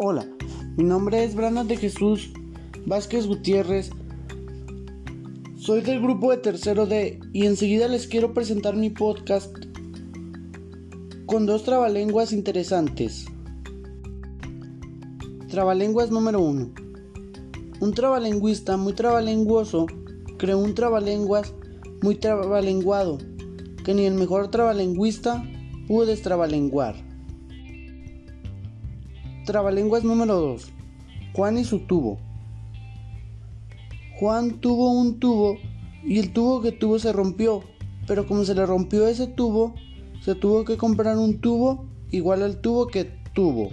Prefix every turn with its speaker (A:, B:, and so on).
A: Hola, mi nombre es Brana de Jesús Vázquez Gutiérrez. Soy del grupo de tercero D y enseguida les quiero presentar mi podcast con dos trabalenguas interesantes. Trabalenguas número 1. Un trabalenguista muy trabalenguoso creó un trabalenguas muy trabalenguado que ni el mejor trabalenguista pudo destrabalenguar. Trabalenguas número 2. Juan y su tubo. Juan tuvo un tubo y el tubo que tuvo se rompió, pero como se le rompió ese tubo, se tuvo que comprar un tubo igual al tubo que tuvo.